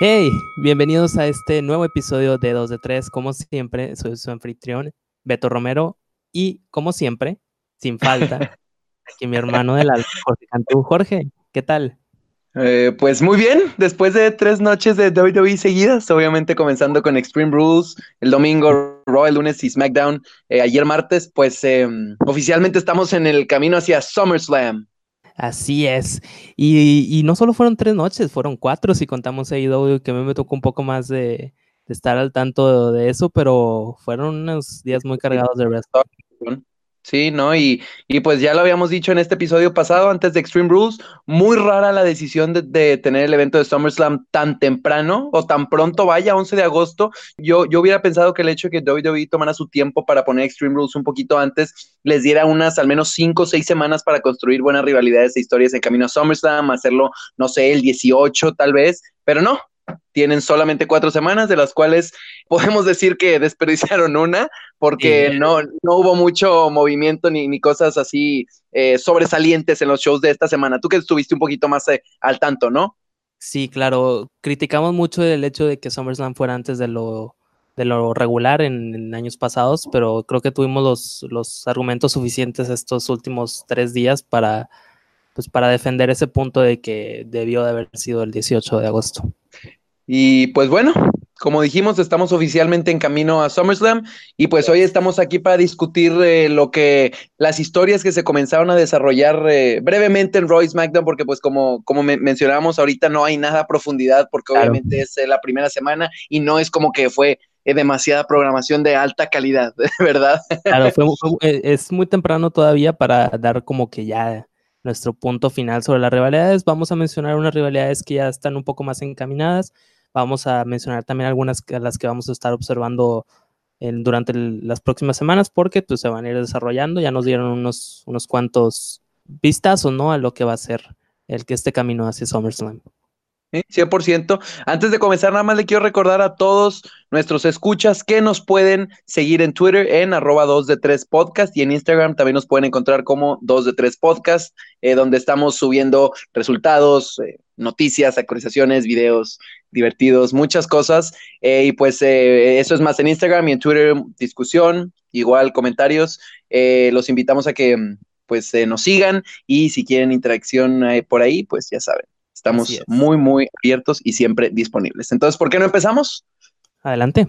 Hey, bienvenidos a este nuevo episodio de 2 de 3. Como siempre, soy su anfitrión, Beto Romero, y como siempre, sin falta, aquí mi hermano del alma, Jorge Cantú. Jorge, ¿qué tal? Eh, pues muy bien, después de tres noches de WWE seguidas, obviamente comenzando con Extreme Rules, el domingo Raw, el lunes y SmackDown, eh, ayer martes, pues em, oficialmente estamos en el camino hacia SummerSlam. Así es. Y, no solo fueron tres noches, fueron cuatro si contamos AEW, que a mí me tocó un poco más de, de estar al tanto de eso, pero fueron unos días muy cargados de wrestling. Sí, ¿no? Y, y, pues ya lo habíamos dicho en este episodio pasado, antes de Extreme Rules, muy rara la decisión de, tener el evento de SummerSlam tan temprano o tan pronto, vaya, 11 de agosto. Yo, yo hubiera pensado que el hecho de que WWE tomara su tiempo para poner Extreme Rules un poquito antes, les diera unas al menos 5 o 6 semanas para construir buenas rivalidades e historias en camino a SummerSlam, hacerlo, no sé, el 18 tal vez, pero no, tienen solamente cuatro semanas, de las cuales podemos decir que desperdiciaron una, porque no, no hubo mucho movimiento ni, ni cosas así eh, sobresalientes en los shows de esta semana. Tú que estuviste un poquito más eh, al tanto, ¿no? Sí, claro. Criticamos mucho el hecho de que SummerSlam fuera antes de lo, de lo regular en, años pasados, pero creo que tuvimos los, los argumentos suficientes estos últimos tres días para, pues, para defender ese punto de que debió de haber sido el 18 de agosto. Y pues bueno, como dijimos, estamos oficialmente en camino a SummerSlam y pues hoy estamos aquí para discutir eh, lo que las historias que se comenzaron a desarrollar eh, brevemente en Royce SmackDown, porque pues como, como mencionábamos ahorita no hay nada a profundidad porque obviamente es eh, la primera semana y no es como que fue demasiada programación de alta calidad, ¿verdad? Claro, es muy temprano todavía para dar como que ya nuestro punto final sobre las rivalidades. Vamos a mencionar unas rivalidades que ya están un poco más encaminadas Vamos a mencionar también algunas las que vamos a estar observando durante las próximas semanas porque pues, se van a ir desarrollando. Ya nos dieron unos, unos cuantos vistazos ¿no? a lo que va a ser el que este camino hacia SummerSlam. 100%. Antes de comenzar, nada más le quiero recordar a todos nuestros escuchas que nos pueden seguir en Twitter en arroba 2 de 3 podcast y en Instagram también nos pueden encontrar como 2 de 3 podcast, eh, donde estamos subiendo resultados, eh, noticias, actualizaciones, videos divertidos, muchas cosas. Eh, y pues eso es más en Instagram y en Twitter, discusión, igual comentarios. los invitamos a que pues nos sigan y si quieren interacción por ahí, pues ya saben. Estamos muy, muy abiertos y siempre disponibles. Entonces, ¿por qué no empezamos? Adelante.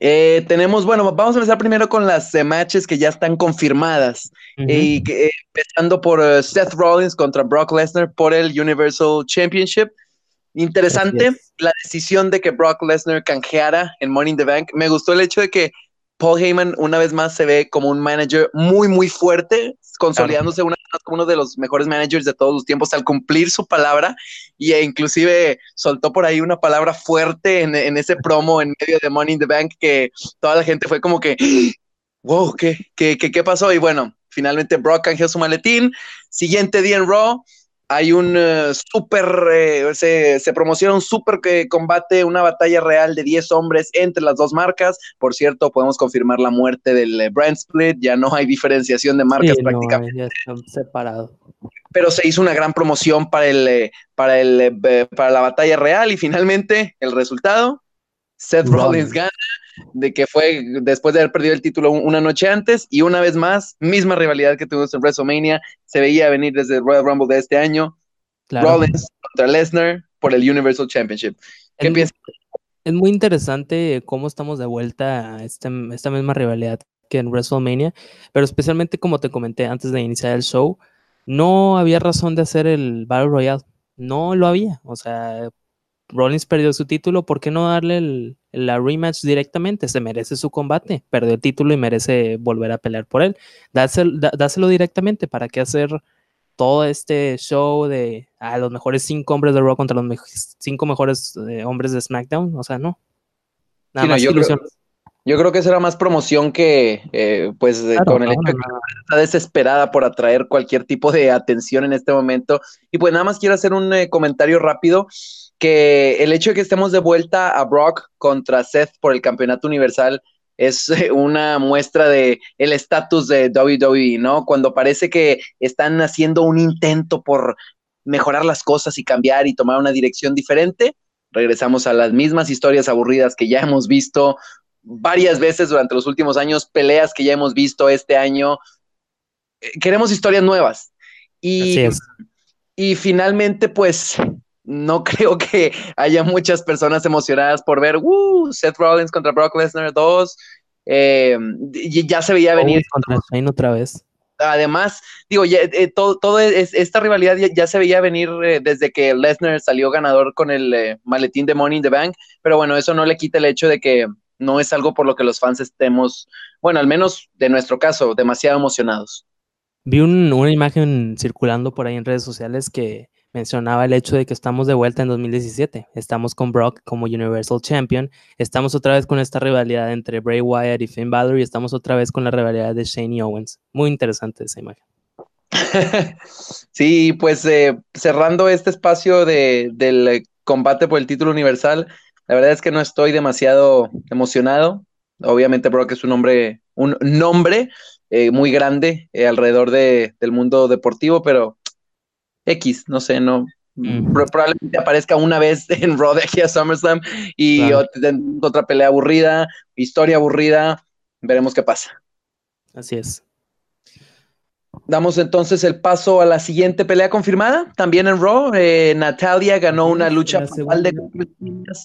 Eh, tenemos, bueno, vamos a empezar primero con las eh, matches que ya están confirmadas. y que, empezando por eh, Seth Rollins contra Brock Lesnar por el Universal Championship. Interesante la decisión de que Brock Lesnar canjeara en Money in the Bank. Me gustó el hecho de que Paul Heyman una vez más se ve como un manager muy, muy fuerte, consolidándose una, como uno de los mejores managers de todos los tiempos al cumplir su palabra y e inclusive soltó por ahí una palabra fuerte en, ese promo en medio de Money in the Bank que toda la gente fue como que, wow, ¿qué, qué, qué, qué pasó? Y bueno, finalmente Brock canjeó su maletín. Siguiente día en Raw, hay un uh, súper, eh, se, se, promociona un súper combate, una batalla real de 10 hombres entre las dos marcas. Por cierto, podemos confirmar la muerte del eh, brand split, ya no hay diferenciación de marcas prácticamente. ya están separados. Pero se hizo una gran promoción para, el, para, el, para la batalla real y finalmente el resultado, Seth Rollins gana de que fue después de haber perdido el título una noche antes y una vez más, misma rivalidad que tuvimos en WrestleMania, se veía venir desde el Royal Rumble de este año. Rollins contra Lesnar por el Universal Championship. ¿Qué piensas? Es muy interesante cómo estamos de vuelta a este, esta misma rivalidad que en WrestleMania, pero especialmente como te comenté antes de iniciar el show, no había razón de hacer el Battle Royale. No lo había. O sea, Rollins perdió su título, ¿por qué no darle la rematch directamente? Se merece su combate, perdió el título y merece volver a pelear por él. Dáselo, directamente, ¿para qué hacer todo este show de a los mejores cinco hombres de Raw contra los cinco mejores eh, hombres de SmackDown? O sea, no. Nada más yo Creo, yo creo que será más promoción que, eh, pues, con el hecho de que está desesperada por atraer cualquier tipo de atención en este momento. Y pues nada más quiero hacer un eh, comentario rápido que el hecho de que estemos de vuelta a Brock contra Seth por el campeonato universal es una muestra de el estatus de WWE, ¿no? Cuando parece que están haciendo un intento por mejorar las cosas y cambiar y tomar una dirección diferente, regresamos a las mismas historias aburridas que ya hemos visto varias veces durante los últimos años, peleas que ya hemos visto este año. Eh, queremos historias nuevas. Y, y finalmente, pues, no creo que haya muchas personas emocionadas por ver uh, Seth Rollins contra Brock Lesnar 2. Eh, ya se veía venir. Contra otra vez además, digo, ya, eh, todo, todo es, esta rivalidad ya, se veía venir eh, desde que Lesnar salió ganador con el maletín de Money in the Bank, pero bueno, eso no le quita el hecho de que no es algo por lo que los fans estemos, bueno, al menos de nuestro caso, demasiado emocionados. Vi una imagen circulando por ahí en redes sociales que mencionaba el hecho de que estamos de vuelta en 2017. Estamos con Brock como Universal Champion. Estamos otra vez con esta rivalidad entre Bray Wyatt y Finn Balor y estamos otra vez con la rivalidad de Shane Owens. Muy interesante esa imagen. sí, pues eh, cerrando este espacio de, del combate por el título universal, la verdad es que no estoy demasiado emocionado. Obviamente Brock es un hombre, un nombre eh, muy grande eh, alrededor de, del mundo deportivo, pero X, no sé, no. Probablemente aparezca una vez en Raw de aquí a SummerSlam y otra pelea aburrida, historia aburrida. Veremos qué pasa. Así es. Damos entonces el paso a la siguiente pelea confirmada, también en Raw. Eh, Natalia ganó una lucha de,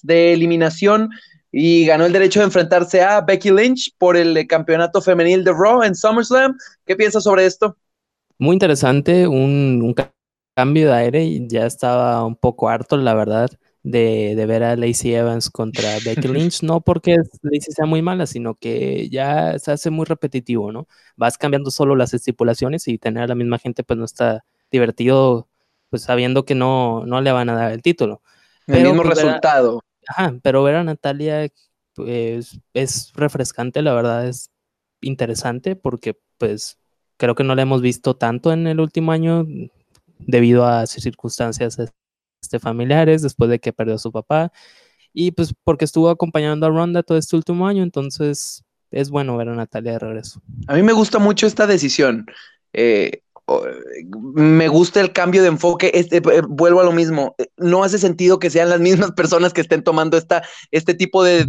de eliminación y ganó el derecho de enfrentarse a Becky Lynch por el eh, campeonato femenil de Raw en SummerSlam. ¿Qué piensas sobre esto? Muy interesante, un, un cambio de aire y ya estaba un poco harto, la verdad, de, ver a Lacey Evans contra Becky Lynch, no porque Lacey sea muy mala, sino que ya se hace muy repetitivo, ¿no? Vas cambiando solo las estipulaciones y tener a la misma gente pues no está divertido, pues sabiendo que no, no le van a dar el título. El mismo pues, resultado. ajá, pero ver a Natalia pues, es refrescante, la verdad es interesante porque pues creo que no la hemos visto tanto en el último año, debido a circunstancias este, familiares, después de que perdió a su papá, y pues porque estuvo acompañando a Ronda todo este último año, entonces es bueno ver a Natalia de regreso. A mí me gusta mucho esta decisión. Eh, me gusta el cambio de enfoque, este, vuelvo a lo mismo, eh, no hace sentido que sean las mismas personas que estén tomando esta, este tipo de,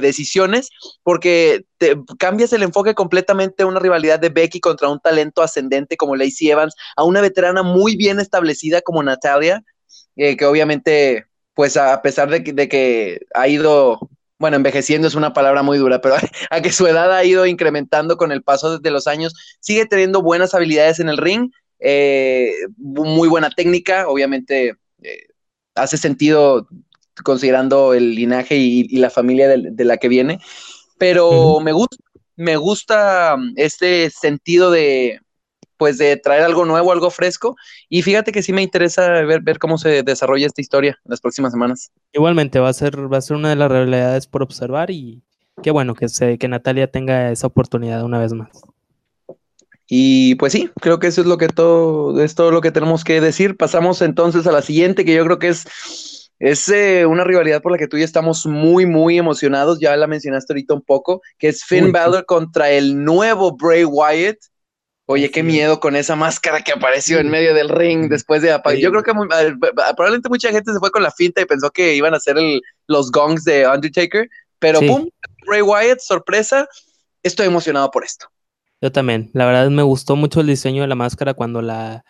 decisiones, porque cambias el enfoque completamente una rivalidad de Becky contra un talento ascendente como Lacey Evans, a una veterana muy bien establecida como Natalia, que obviamente, pues a pesar de de que ha ido bueno, envejeciendo es una palabra muy dura, pero a que su edad ha ido incrementando con el paso de los años, sigue teniendo buenas habilidades en el ring, eh, muy buena técnica, obviamente eh, hace sentido considerando el linaje y, la familia de, la que viene, pero me gusta, me gusta este sentido de, pues de traer algo nuevo, algo fresco. Y fíjate que sí me interesa ver, ver cómo se desarrolla esta historia en las próximas semanas. Igualmente, va a ser, va a ser una de las realidades por observar y qué bueno que, se, que Natalia tenga esa oportunidad una vez más. Y pues sí, creo que eso es lo que todo, es todo lo que tenemos que decir. Pasamos entonces a la siguiente, que yo creo que es, es eh, una rivalidad por la que tú y yo estamos muy, muy emocionados. Ya la mencionaste ahorita un poco, que es Finn Balor contra el nuevo Bray Wyatt. Oye, qué miedo con esa máscara que apareció en medio del ring después de apagar. Yo creo que probablemente mucha gente se fue con la finta y pensó que iban a ser los gongs de Undertaker, pero ¡pum! Ray Wyatt, sorpresa. Estoy emocionado por esto. Yo también. La verdad me gustó mucho el diseño de la máscara cuando la,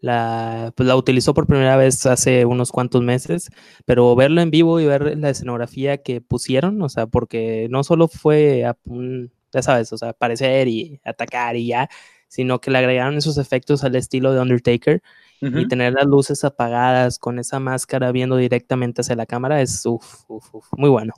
la, pues la utilizó por primera vez hace unos cuantos meses, pero verlo en vivo y ver la escenografía que pusieron, o sea, porque no solo fue, a, ya sabes, o sea, aparecer y atacar y ya, sino que le agregaron esos efectos al estilo de Undertaker y tener las luces apagadas con esa máscara viendo directamente hacia la cámara es muy bueno.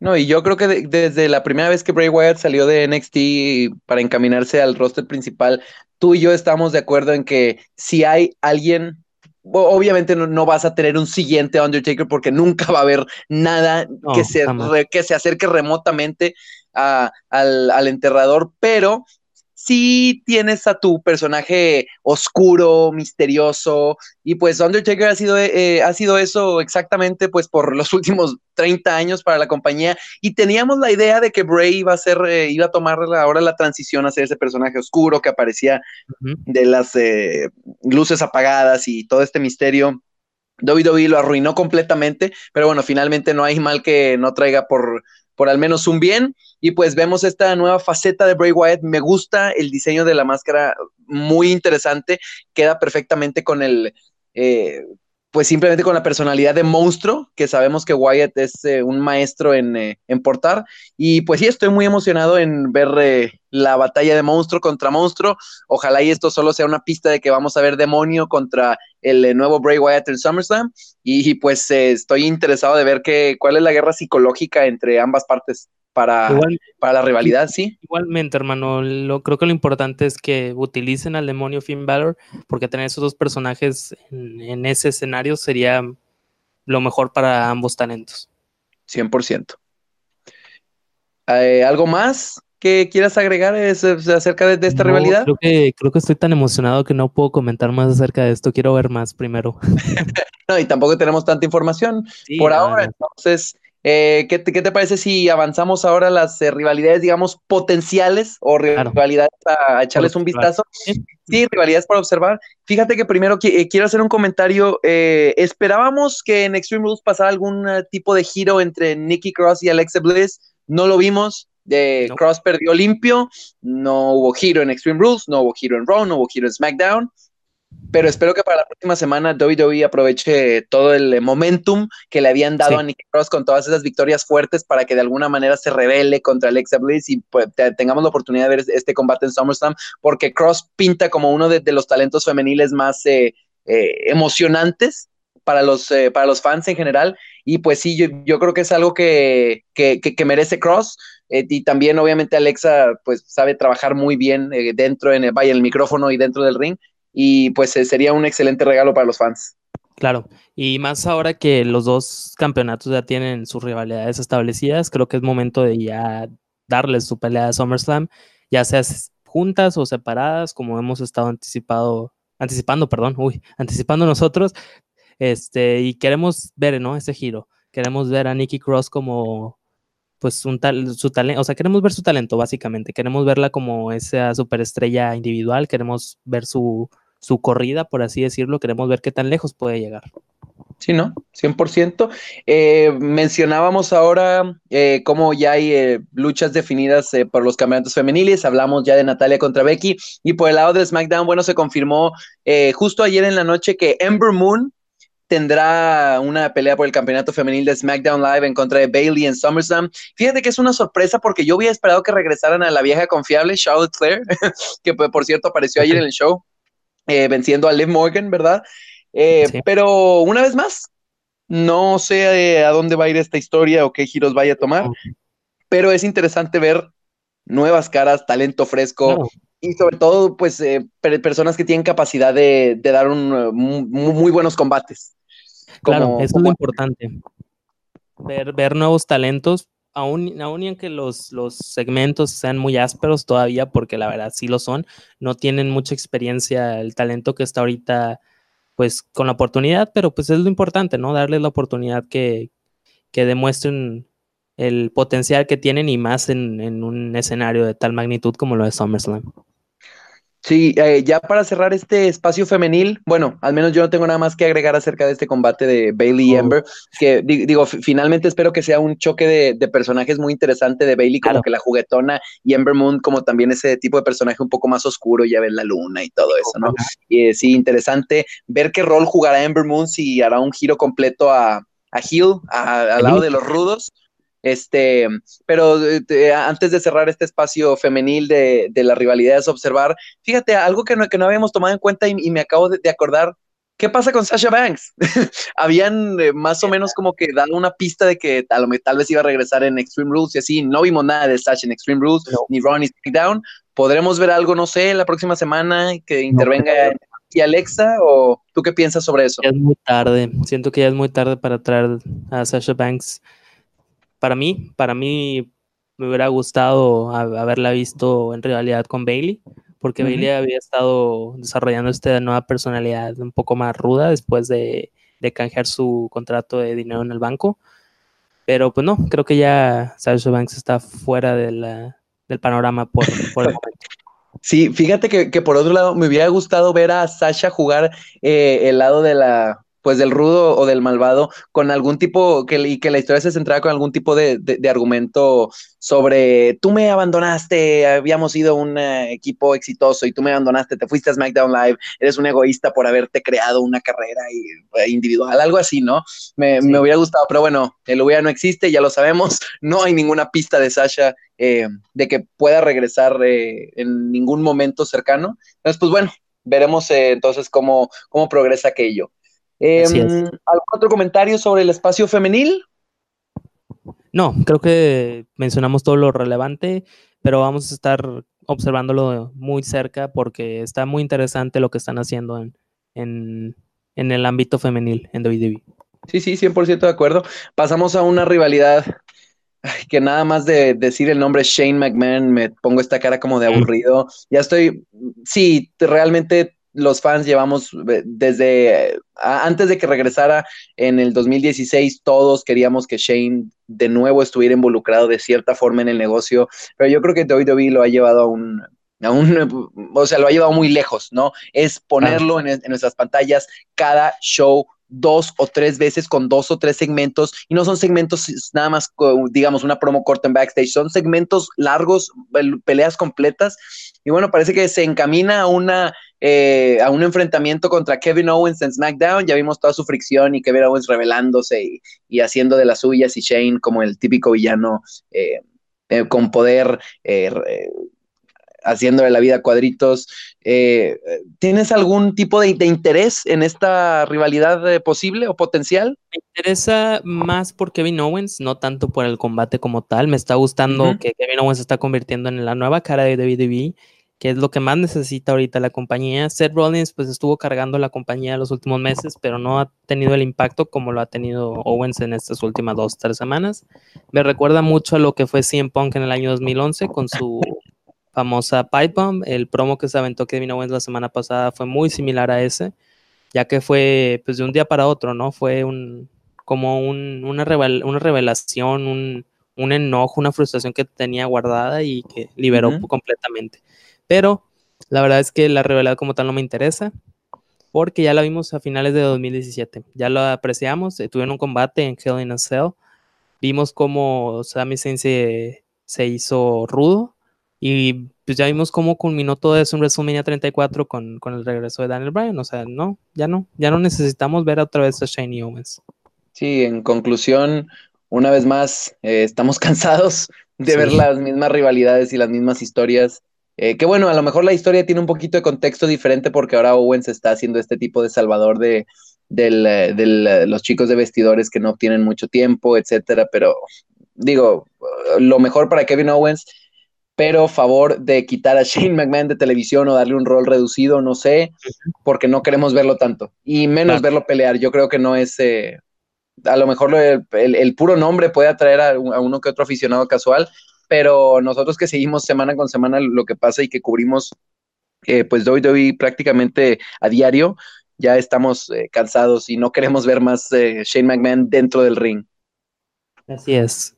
No, y yo creo que desde la primera vez que Bray Wyatt salió de NXT para encaminarse al roster principal, tú y yo estamos de acuerdo en que si hay alguien obviamente no, vas a tener un siguiente Undertaker porque nunca va a haber nada que, se, que se acerque remotamente al, al, enterrador, pero sí tienes a tu personaje oscuro, misterioso, y pues Undertaker ha sido, eh, ha sido eso exactamente pues por los últimos 30 años para la compañía, y teníamos la idea de que Bray iba a ser, eh, iba a tomar ahora la transición a ser ese personaje oscuro que aparecía de las eh, luces apagadas y todo este misterio. WWE lo arruinó completamente, pero bueno, finalmente no hay mal que no traiga por, por al menos un bien. Y pues vemos esta nueva faceta de Bray Wyatt. Me gusta el diseño de la máscara, muy interesante. Queda perfectamente con el, eh, pues simplemente con la personalidad de monstruo, que sabemos que Wyatt es eh, un maestro eh, en, portar. Y pues sí, estoy muy emocionado en ver eh, la batalla de monstruo contra monstruo. Ojalá y esto solo sea una pista de que vamos a ver demonio contra el nuevo Bray Wyatt en SummerSlam. Y, pues estoy interesado de ver qué cuál es la guerra psicológica entre ambas partes para, para la rivalidad, sí. Igualmente, hermano, lo, creo que lo importante es que utilicen al demonio Finn Balor, porque tener esos dos personajes en, ese escenario sería lo mejor para ambos talentos. 100%. Eh, ¿Algo más que quieras agregar acerca de, esta rivalidad? Creo que, creo que estoy tan emocionado que no puedo comentar más acerca de esto. Quiero ver más primero. no, y tampoco tenemos tanta información por ahora. Entonces, eh, ¿qué, te, parece si avanzamos ahora a las eh, rivalidades, digamos, potenciales o rivalidades a, echarles un vistazo? Sí, rivalidades para observar. Fíjate que primero eh, quiero hacer un comentario. esperábamos que en Extreme Rules pasara algún tipo de giro entre Nikki Cross y Alexa Bliss. No lo vimos. Cross perdió limpio. No hubo giro en Extreme Rules, no hubo giro en Raw, no hubo giro en SmackDown pero espero que para la próxima semana WWE aproveche todo el momentum que le habían dado a Nick Cross con todas esas victorias fuertes para que de alguna manera se revele contra Alexa Bliss y pues, tengamos la oportunidad de ver este combate en SummerSlam, porque Cross pinta como uno de, los talentos femeniles más eh, eh, emocionantes para los, eh, para los fans en general. Y pues sí, yo, creo que es algo que, que, merece Cross. Y también, obviamente, Alexa pues sabe trabajar muy bien dentro en el, vaya, el micrófono y dentro del ring y pues eh, sería un excelente regalo para los fans. Claro, y más ahora que los dos campeonatos ya tienen sus rivalidades establecidas, creo que es momento de ya darles su pelea a SummerSlam, ya sea juntas o separadas, como hemos estado anticipado, anticipando, perdón, uy, anticipando nosotros, este, y queremos ver, ¿no? Ese giro, queremos ver a Nikki Cross como pues un tal, su talento, o sea, queremos ver su talento básicamente, queremos verla como esa superestrella individual, queremos ver su, su corrida, por así decirlo, queremos ver qué tan lejos puede llegar. Sí, ¿no? 100%. Eh, mencionábamos ahora eh, cómo ya hay eh, luchas definidas por los campeonatos femeniles. Hablamos ya de Natalia contra Becky. Y por el lado de SmackDown, bueno, se confirmó justo ayer en la noche que Ember Moon tendrá una pelea por el campeonato femenil de SmackDown Live en contra de Bailey en SummerSlam. Fíjate que es una sorpresa porque yo había esperado que regresaran a la vieja confiable Charlotte Flair, que por cierto apareció ayer en el show. Eh, venciendo a Liv Morgan, ¿verdad? Eh, pero una vez más, no sé eh, a dónde va a ir esta historia o qué giros vaya a tomar, pero es interesante ver nuevas caras, talento fresco y sobre todo, pues, personas que tienen capacidad de, dar un, muy, buenos combates. Claro, eso es lo importante. Ver, ver nuevos talentos, aún, aún y aunque los, los segmentos sean muy ásperos todavía, porque la verdad sí lo son, no tienen mucha experiencia el talento que está ahorita, pues con la oportunidad, pero pues es lo importante, ¿no? Darles la oportunidad que, que demuestren el potencial que tienen y más en, en un escenario de tal magnitud como lo de SummerSlam. Sí, eh, ya para cerrar este espacio femenil, bueno, al menos yo no tengo nada más que agregar acerca de este combate de Bailey y oh. Ember, que digo, finalmente espero que sea un choque de, personajes muy interesante de Bailey, como que la juguetona, y Ember Moon como también ese tipo de personaje un poco más oscuro, ya ven la luna y todo eso, ¿no? Y eh, sí, interesante ver qué rol jugará Ember Moon si hará un giro completo a, a Hill, al lado de los rudos este, pero eh, antes de cerrar este espacio femenil de, de las rivalidades, observar, fíjate, algo que no, que no habíamos tomado en cuenta y, me acabo de, acordar, ¿qué pasa con Sasha Banks? Habían eh, más o menos como que dado una pista de que tal, tal, vez iba a regresar en Extreme Rules y así, no vimos nada de Sasha en Extreme Rules, ni Ron ni SmackDown. ¿Podremos ver algo, no sé, la próxima semana que intervenga y Alexa o tú qué piensas sobre eso? Ya es muy tarde, siento que ya es muy tarde para traer a Sasha Banks para mí, para mí me hubiera gustado haberla visto en realidad con Bailey, porque Bailey había estado desarrollando esta nueva personalidad un poco más ruda después de, canjear su contrato de dinero en el banco. Pero pues no, creo que ya Sasha Banks está fuera del panorama por, el momento. Sí, fíjate que, por otro lado me hubiera gustado ver a Sasha jugar eh, el lado de la pues del rudo o del malvado con algún tipo, que, y que la historia se centraba con algún tipo de, argumento sobre tú me abandonaste, habíamos sido un eh, equipo exitoso y tú me abandonaste, te fuiste a SmackDown Live, eres un egoísta por haberte creado una carrera eh, individual, algo así, ¿no? Me, hubiera gustado, pero bueno, el hubiera no existe, ya lo sabemos, no hay ninguna pista de Sasha eh, de que pueda regresar en ningún momento cercano. Entonces, pues bueno, veremos entonces cómo, cómo progresa aquello. Em, ¿Algún otro comentario sobre el espacio femenil? No, creo que mencionamos todo lo relevante, pero vamos a estar observándolo muy cerca porque está muy interesante lo que están haciendo en, en, el ámbito femenil en WWE. Sí, sí, 100% de acuerdo. Pasamos a una rivalidad que nada más de decir el nombre Shane McMahon me pongo esta cara como de aburrido. Ya estoy, sí, realmente los fans llevamos eh, desde antes de que regresara en el 2016, todos queríamos que Shane de nuevo estuviera involucrado de cierta forma en el negocio, pero yo creo que WWE lo ha llevado a un, a un o sea, lo ha llevado muy lejos, ¿no? Es ponerlo en, en nuestras pantallas cada show dos o tres veces con dos o tres segmentos y no son segmentos nada más, digamos, una promo corta en backstage, son segmentos largos, peleas completas y bueno, parece que se encamina a una eh, a un enfrentamiento contra Kevin Owens en SmackDown. Ya vimos toda su fricción y Kevin Owens revelándose y, haciendo de las suyas y Shane como el típico villano eh, eh, con poder haciéndole la vida cuadritos. ¿Tienes algún tipo de, interés en esta rivalidad posible o potencial? Me interesa más por Kevin Owens, no tanto por el combate como tal. Me está gustando que Kevin Owens se está convirtiendo en la nueva cara de WWE que es lo que más necesita ahorita la compañía. Seth Rollins pues estuvo cargando la compañía los últimos meses, pero no ha tenido el impacto como lo ha tenido Owens en estas últimas dos, tres semanas. Me recuerda mucho a lo que fue CM Punk en el año 2011 con su famosa Pipe Bomb. El promo que se aventó Kevin Owens la semana pasada fue muy similar a ese, ya que fue pues de un día para otro, ¿no? Fue un como un, una, una revelación, un, un enojo, una frustración que tenía guardada y que liberó completamente. Pero la verdad es que la rivalidad como tal no me interesa, porque ya la vimos a finales de 2017. Ya lo apreciamos, eh, tuvieron un combate en Hell in a Cell. Vimos cómo Sami Zayn se, hizo rudo y pues ya vimos cómo culminó todo eso en WrestleMania 34 con, con, el regreso de Daniel Bryan. O sea, no, ya no, ya no necesitamos ver otra vez a Shiny Owens. Sí, en conclusión, una vez más, eh, estamos cansados de ver las mismas rivalidades y las mismas historias eh, que bueno, a lo mejor la historia tiene un poquito de contexto diferente porque ahora Owens está haciendo este tipo de salvador de, eh, eh, los chicos de vestidores que no tienen mucho tiempo, etcétera. Pero digo, lo mejor para Kevin Owens, pero favor de quitar a Shane McMahon de televisión o darle un rol reducido, no sé, porque no queremos verlo tanto y menos verlo pelear. Yo creo que no es. a lo mejor el, puro nombre puede atraer a uno que otro aficionado casual, pero nosotros que seguimos semana con semana lo que pasa y que cubrimos eh, pues WWE prácticamente a diario, ya estamos eh, cansados y no queremos ver más eh, Shane McMahon dentro del ring. Así es.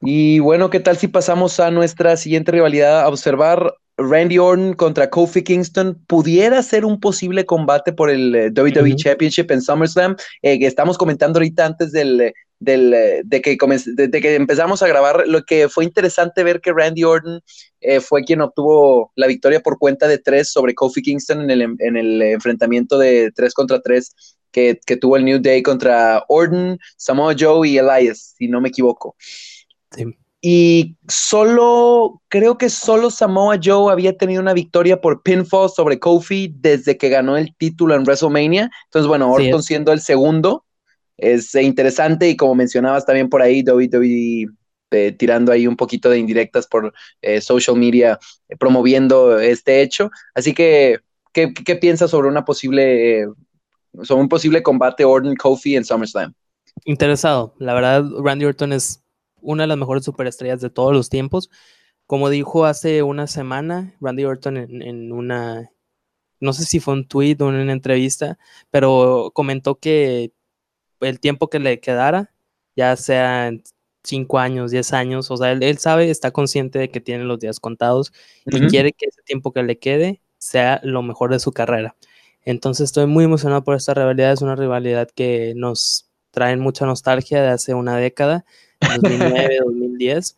Y bueno, ¿qué tal si pasamos a nuestra siguiente rivalidad a observar Randy Orton contra Kofi Kingston pudiera ser un posible combate por el WWE Championship en SummerSlam. que estamos comentando ahorita antes del, del, de, que de, que empezamos a grabar, lo que fue interesante ver que Randy Orton eh, fue quien obtuvo la victoria por cuenta de tres sobre Kofi Kingston en el, en el enfrentamiento de tres contra tres que, que, tuvo el New Day contra Orton, Samoa Joe y Elias, si no me equivoco. Y solo, creo que solo Samoa Joe había tenido una victoria por pinfall sobre Kofi desde que ganó el título en WrestleMania. Entonces, bueno, Orton siendo el segundo, es interesante y como mencionabas también por ahí, WWE eh, tirando ahí un poquito de indirectas por eh, social media eh, promoviendo este hecho. Así que, ¿qué, piensas sobre una posible, sobre un posible combate Orton Kofi en SummerSlam? Interesado. La verdad, Randy Orton es una de las mejores superestrellas de todos los tiempos. Como dijo hace una semana, Randy Orton en, en una, no sé si fue un tweet o en una entrevista, pero comentó que el tiempo que le quedara, ya sea en 5 años, 10 años, o sea, él, sabe, está consciente de que tiene los días contados y quiere que ese tiempo que le quede sea lo mejor de su carrera. Entonces estoy muy emocionado por esta rivalidad. Es una rivalidad que nos trae mucha nostalgia de hace una década, 2009, 2010,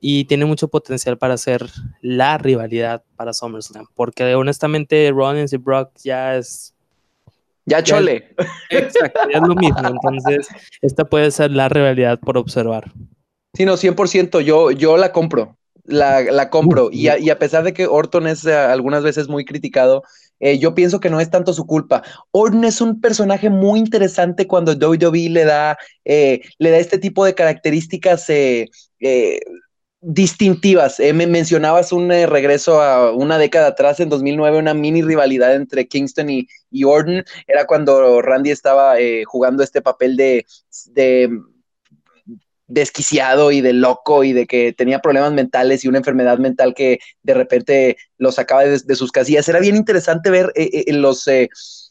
y tiene mucho potencial para ser la rivalidad para SummerSlam, porque honestamente Rollins y Brock ya es... Ya chole. exacto, ya es lo mismo. Entonces, esta puede ser la rivalidad por observar. Sí, no, 100%, yo, yo la compro la, la compro. Y a, y a, pesar de que Orton es uh, algunas veces muy criticado, eh, yo pienso que no es tanto su culpa. Orton es un personaje muy interesante cuando WWE le da, eh, le da este tipo de características eh, distintivas. me mencionabas un regreso a una década atrás, en 2009, una mini rivalidad entre Kingston y, y. Era cuando Randy estaba jugando este papel de desquiciado y de loco y de que tenía problemas mentales y una enfermedad mental que de repente lo sacaba de, sus casillas. Era bien interesante ver eh, eh, los, eh,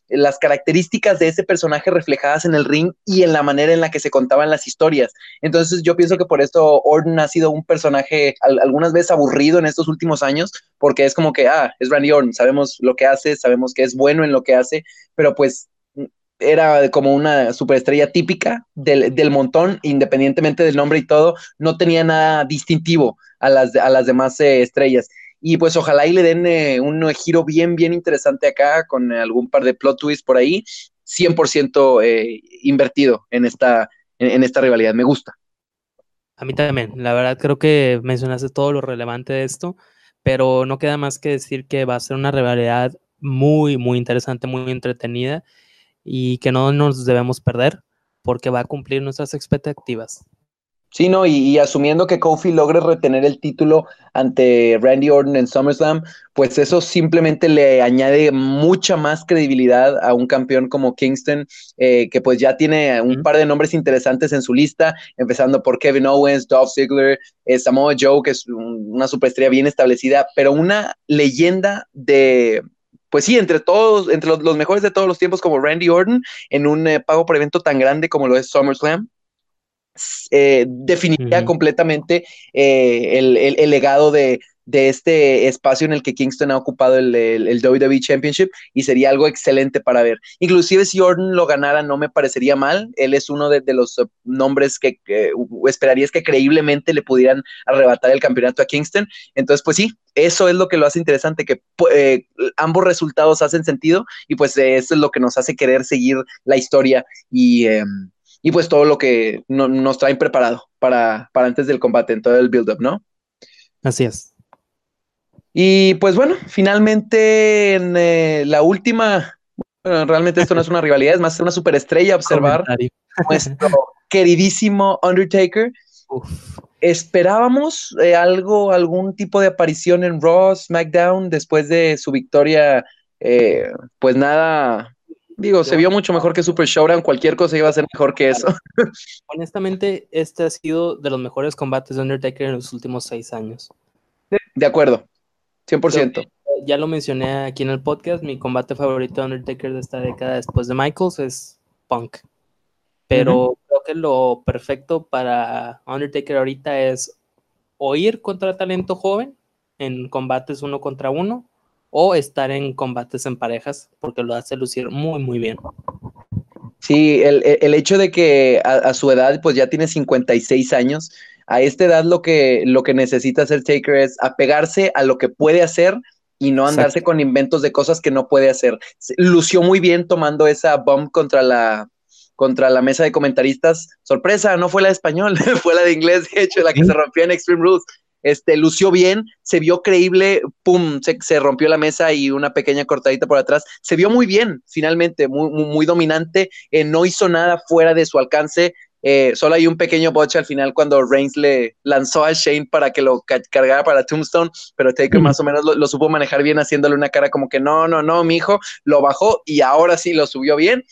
las características de ese personaje reflejadas en el ring y en la manera en la que se contaban las historias. Entonces yo pienso que por esto Orton ha sido un personaje al, algunas veces aburrido en estos últimos años, porque es como que, ah, es Randy Orton, sabemos lo que hace, sabemos que es bueno en lo que hace, pero pues era como una superestrella típica del, del, montón, independientemente del nombre y todo, no tenía nada distintivo a las, a las demás eh, estrellas. Y pues ojalá y le den eh, un giro bien, bien interesante acá, con algún par de plot twists por ahí, 100% eh, invertido en esta, en, en esta rivalidad. Me gusta. A mí también, la verdad creo que mencionaste todo lo relevante de esto, pero no queda más que decir que va a ser una rivalidad muy, muy interesante, muy entretenida y que no nos debemos perder porque va a cumplir nuestras expectativas. Sí, no, y, y, asumiendo que Kofi logre retener el título ante Randy Orton en SummerSlam, pues eso simplemente le añade mucha más credibilidad a un campeón como Kingston, eh, que pues ya tiene un par de nombres interesantes en su lista, empezando por Kevin Owens, Dolph Ziggler, eh, Samoa Joe, que es una superestrella bien establecida, pero una leyenda de, pues sí, entre todos, entre los, los, mejores de todos los tiempos como Randy Orton, en un eh, pago por evento tan grande como lo es SummerSlam, eh, definiría uh -huh. completamente eh, el, el, el, legado de, de este espacio en el que Kingston ha ocupado el, el, WWE Championship y sería algo excelente para ver. Inclusive si Orton lo ganara no me parecería mal, él es uno de, los uh, nombres que, esperarías que creíblemente le pudieran arrebatar el campeonato a Kingston, entonces pues sí, eso es lo que lo hace interesante, que eh, ambos resultados hacen sentido y pues eh, eso es lo que nos hace querer seguir la historia y... Eh, y pues todo lo que no, nos traen preparado para, para antes del combate, en todo el build-up, ¿no? Así es. Y pues bueno, finalmente en eh, la última, bueno, realmente esto no es una rivalidad, es más una superestrella observar nuestro queridísimo Undertaker. Uf. Esperábamos eh, algo, algún tipo de aparición en Raw, SmackDown, después de su victoria, eh, pues nada, Digo, se vio mucho mejor que Super Showdown, cualquier cosa iba a ser mejor que eso. Honestamente, este ha sido de los mejores combates de Undertaker en los últimos seis años. De acuerdo, 100%. Que, ya lo mencioné aquí en el podcast, mi combate favorito de Undertaker de esta década después de Michaels es Punk. Pero uh -huh. creo que lo perfecto para Undertaker ahorita es o ir contra talento joven en combates uno contra uno o estar en combates en parejas, porque lo hace lucir muy, muy bien. Sí, el, el hecho de que a, a, su edad, pues ya tiene 56 años, a esta edad lo que, lo que necesita hacer Taker es apegarse a lo que puede hacer y no andarse Exacto. con inventos de cosas que no puede hacer. Lució muy bien tomando esa bomb contra la, contra la mesa de comentaristas. Sorpresa, no fue la de español, fue la de inglés, de hecho, la que ¿Sí? se rompió en Extreme Rules este, lució bien, se vio creíble, pum, se, se, rompió la mesa y una pequeña cortadita por atrás, se vio muy bien, finalmente, muy, muy, muy dominante, eh, no hizo nada fuera de su alcance, eh, solo hay un pequeño boche al final cuando Reigns le lanzó a Shane para que lo cargara para Tombstone, pero Taker mm. más o menos lo, lo, supo manejar bien haciéndole una cara como que no, no, no, mi hijo, lo bajó y ahora sí lo subió bien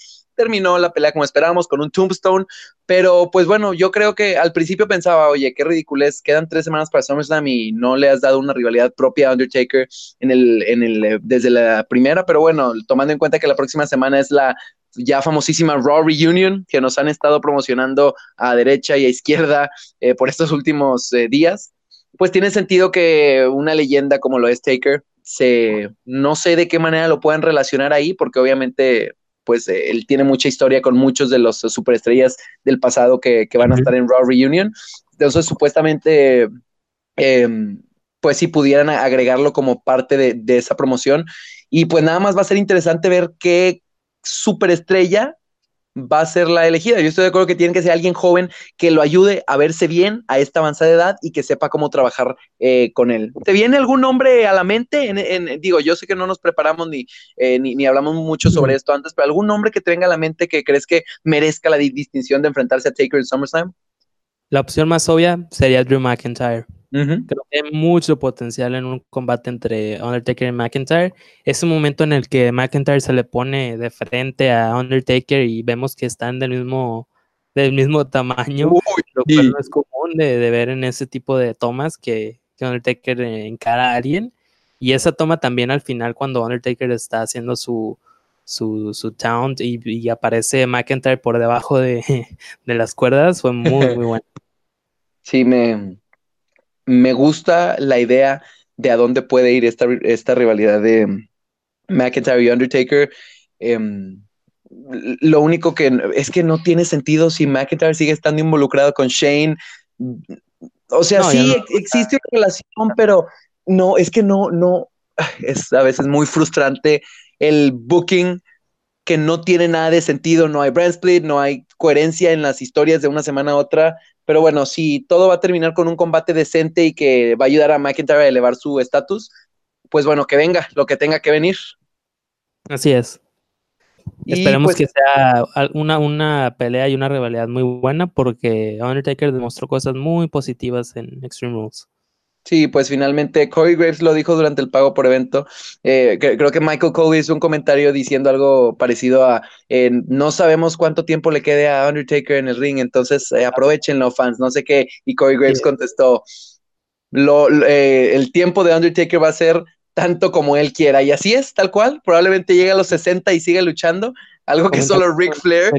terminó la pelea como esperábamos, con un tombstone, pero pues bueno, yo creo que al principio pensaba, oye, qué ridiculez, quedan tres semanas para SummerSlam y no le has dado una rivalidad propia a Undertaker en el, en el, desde la primera, pero bueno, tomando en cuenta que la próxima semana es la ya famosísima Raw Reunion, que nos han estado promocionando a derecha y a izquierda eh, por estos últimos eh, días, pues tiene sentido que una leyenda como lo es Taker se, no sé de qué manera lo pueden relacionar ahí, porque obviamente pues él tiene mucha historia con muchos de los superestrellas del pasado que, van a estar en Raw Reunion. Entonces, supuestamente, em, pues si pudieran agregarlo como parte de, de, esa promoción. Y pues nada más va a ser interesante ver qué superestrella va a ser la elegida. Yo estoy de acuerdo que tiene que ser alguien joven que lo ayude a verse bien a esta avanzada edad y que sepa cómo trabajar eh, con él. ¿Te viene algún nombre a la mente? En, digo, yo sé que no nos preparamos eh, ni, ni, hablamos mucho sobre esto antes, pero algún nombre que te venga a la mente que crees que merezca la distinción de enfrentarse a Taker en SummerSlam? La opción más obvia sería Drew McIntyre. Creo que hay mucho potencial en un combate entre Undertaker y McIntyre. Es un momento en el que McIntyre se le pone de frente a Undertaker y vemos que están del mismo, del mismo tamaño, lo cual no es común de, ver en ese tipo de tomas que, Undertaker encara a alguien. Y esa toma también al final, cuando Undertaker está haciendo su, su, su taunt y, aparece McIntyre por debajo de, de las cuerdas, fue muy, muy bueno. Sí, me, me gusta la idea de a dónde puede ir esta, esta rivalidad de McIntyre y Undertaker. Em, lo único que es que no tiene sentido si McIntyre sigue estando involucrado con Shane. O sea, sí existe una relación, pero no, es que no, no, es a veces muy frustrante el booking que no tiene nada de sentido, no hay brand split, no hay coherencia en las historias de una semana a otra. Pero bueno, si todo va a terminar con un combate decente y que va a ayudar a McIntyre a elevar su estatus, pues bueno, que venga lo que tenga que venir. Así es. Esperemos pues que sea una, una pelea y una rivalidad muy buena porque Undertaker demostró cosas muy positivas en Extreme Rules. Sí, pues finalmente Corey Graves lo dijo durante el pago por evento. Eh, creo que Michael Cole hizo un comentario diciendo algo parecido a no sabemos cuánto tiempo le quede a Undertaker en el ring, entonces eh, aprovechenlo, fans, no sé qué. Y Corey Graves contestó, lo, eh, el tiempo de Undertaker va a ser tanto como él quiera. Y así es, tal cual. Probablemente llegue a los 60 y sigue luchando. Algo que solo Ric Flair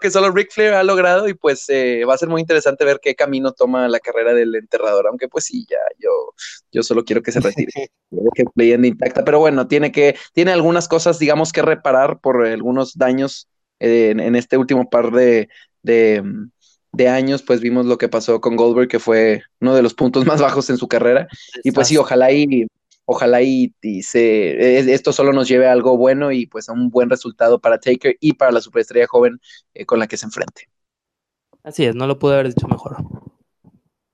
que solo Ric Flair ha logrado y pues eh, va a ser muy interesante ver qué camino toma la carrera del enterrador, aunque pues sí, ya yo, yo solo quiero que se retire, que leyenda intacta, pero bueno, tiene que, tiene algunas cosas, digamos, que reparar por algunos daños eh, en, este último par de, de, de, años, pues vimos lo que pasó con Goldberg, que fue uno de los puntos más bajos en su carrera, y pues sí, ojalá y ojalá y, se, esto solo nos lleve a algo bueno y pues a un buen resultado para Taker y para la superestrella joven eh, con la que se enfrente. Así es, no lo pude haber dicho mejor.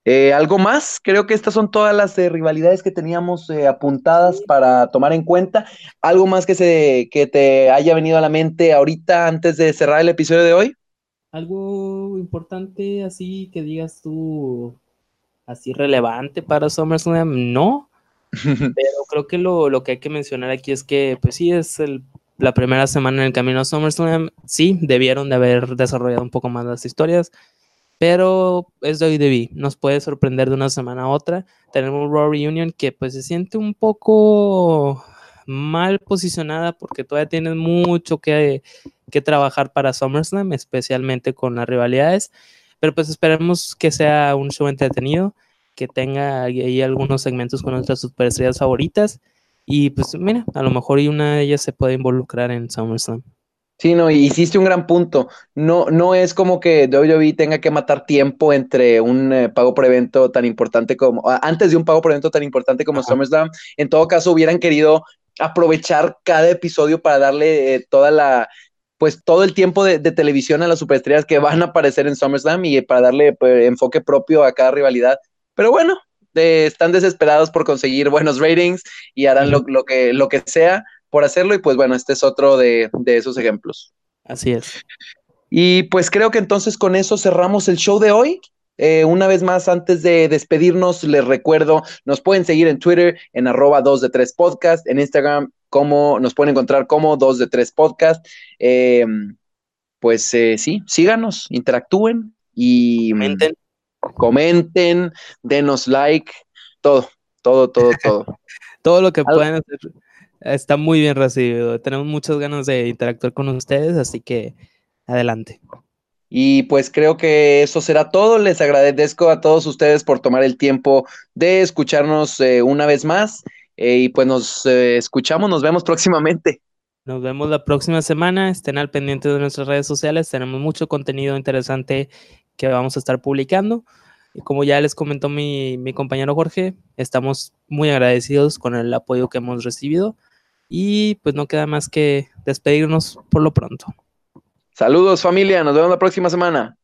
Eh, ¿Algo más? Creo que estas son todas las eh, rivalidades que teníamos apuntadas para tomar en cuenta. ¿Algo más que, se, que te haya venido a la mente ahorita antes de cerrar el episodio de hoy? Algo importante así que digas tú, así relevante para SummerSlam, no. Pero creo que lo, que hay que mencionar aquí es que, pues sí, es la primera semana en el camino a SummerSlam. Sí, debieron de haber desarrollado un poco más las historias, pero es de hoy Nos puede sorprender de una semana a otra. Tenemos Raw Reunion que pues se siente un poco mal posicionada porque todavía tienes mucho que, que trabajar para SummerSlam, especialmente con las rivalidades. Pero pues esperemos que sea un show entretenido que tenga ahí algunos segmentos con nuestras superestrellas favoritas. Y pues mira, a lo mejor una de ellas se puede involucrar en SummerSlam. Sí, no, hiciste un gran punto. No, no es como que WWE tenga que matar tiempo entre un eh, pago por evento tan importante como, antes de un pago por evento tan importante como SummerSlam. En todo caso, hubieran querido aprovechar cada episodio para darle eh, toda la, pues todo el tiempo de, televisión a las superestrellas que van a aparecer en SummerSlam y para darle pues, enfoque propio a cada rivalidad. Pero bueno, están desesperados por conseguir buenos ratings y harán lo, que, lo que sea por hacerlo. Y pues bueno, este es otro de, esos ejemplos. Así es. Y pues creo que entonces con eso cerramos el show de hoy. Eh, una vez más, antes de despedirnos, les recuerdo, nos pueden seguir en Twitter en arroba 2 de 3 podcast, en Instagram como nos pueden encontrar como 2 de 3 podcast. Eh, pues eh, sí, síganos, interactúen y comenten, denos like, todo, todo, todo, todo. todo lo que puedan hacer está muy bien recibido. Tenemos muchas ganas de interactuar con ustedes, así que adelante. Y pues creo que eso será todo. Les agradezco a todos ustedes por tomar el tiempo de escucharnos eh, una vez más. y pues nos escuchamos, nos vemos próximamente. Nos vemos la próxima semana. Estén al pendiente de nuestras redes sociales. Tenemos mucho contenido interesante que vamos a estar publicando. Y como ya les comentó mi, mi compañero Jorge, estamos muy agradecidos con el apoyo que hemos recibido. Y pues no queda más que despedirnos por lo pronto. Saludos familia, nos vemos la próxima semana.